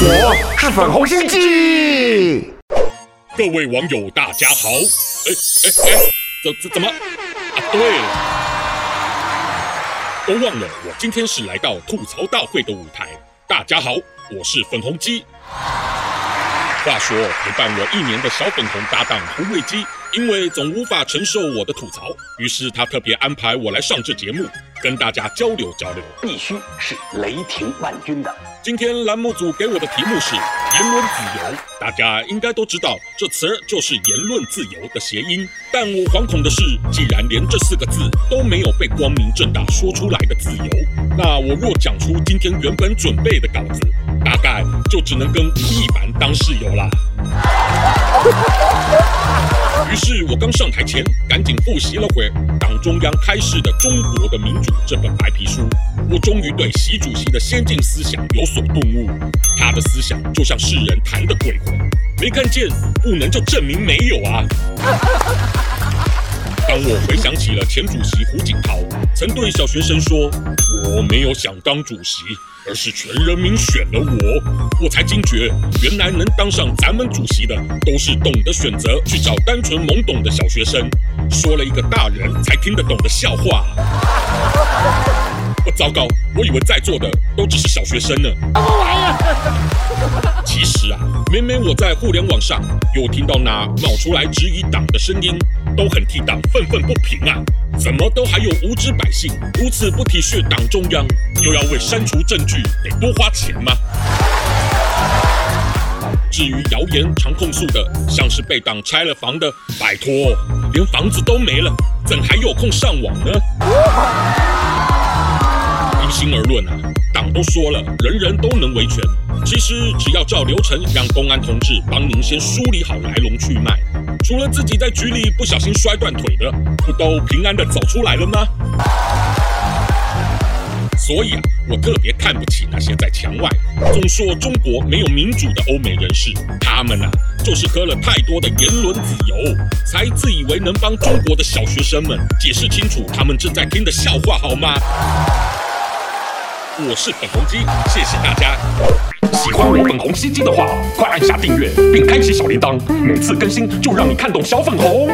我是粉红心机。各位网友，大家好。哎哎哎，怎怎怎么？啊，对了，都忘了，我今天是来到吐槽大会的舞台。大家好，我是粉红鸡。话说，陪伴我一年的小粉红搭档红卫鸡，因为总无法承受我的吐槽，于是他特别安排我来上这节目，跟大家交流交流。必须是雷霆万钧的。今天栏目组给我的题目是言论自由，大家应该都知道，这词儿就是言论自由的谐音。但我惶恐的是，既然连这四个字都没有被光明正大说出来的自由，那我若讲出今天原本准备的稿子，大概就只能跟吴亦凡当室友啦。我刚上台前，赶紧复习了会党中央开示的《中国的民主》这本白皮书。我终于对习主席的先进思想有所顿悟。他的思想就像世人谈的鬼魂，没看见不能就证明没有啊。当我回想起了前主席胡锦涛曾对小学生说：“我没有想当主席，而是全人民选了我。”我才惊觉，原来能当上咱们主席的，都是懂得选择去找单纯懵懂的小学生，说了一个大人才听得懂的笑话。我糟糕，我以为在座的都只是小学生呢。每每我在互联网上又听到那冒出来质疑党的声音，都很替党愤愤不平啊！怎么都还有无知百姓如此不体恤党中央，又要为删除证据得多花钱吗？至于谣言常控诉的，像是被党拆了房的，拜托，连房子都没了，怎还有空上网呢？平心而论啊，党都说了，人人都能维权。其实只要照流程，让公安同志帮您先梳理好来龙去脉，除了自己在局里不小心摔断腿的，不都平安的走出来了吗？所以啊，我特别看不起那些在墙外总说中国没有民主的欧美人士，他们啊，就是喝了太多的言论自由，才自以为能帮中国的小学生们解释清楚他们正在听的笑话，好吗？我是粉红鸡，谢谢大家。喜欢我粉红心机的话，快按下订阅并开启小铃铛，每次更新就让你看懂小粉红。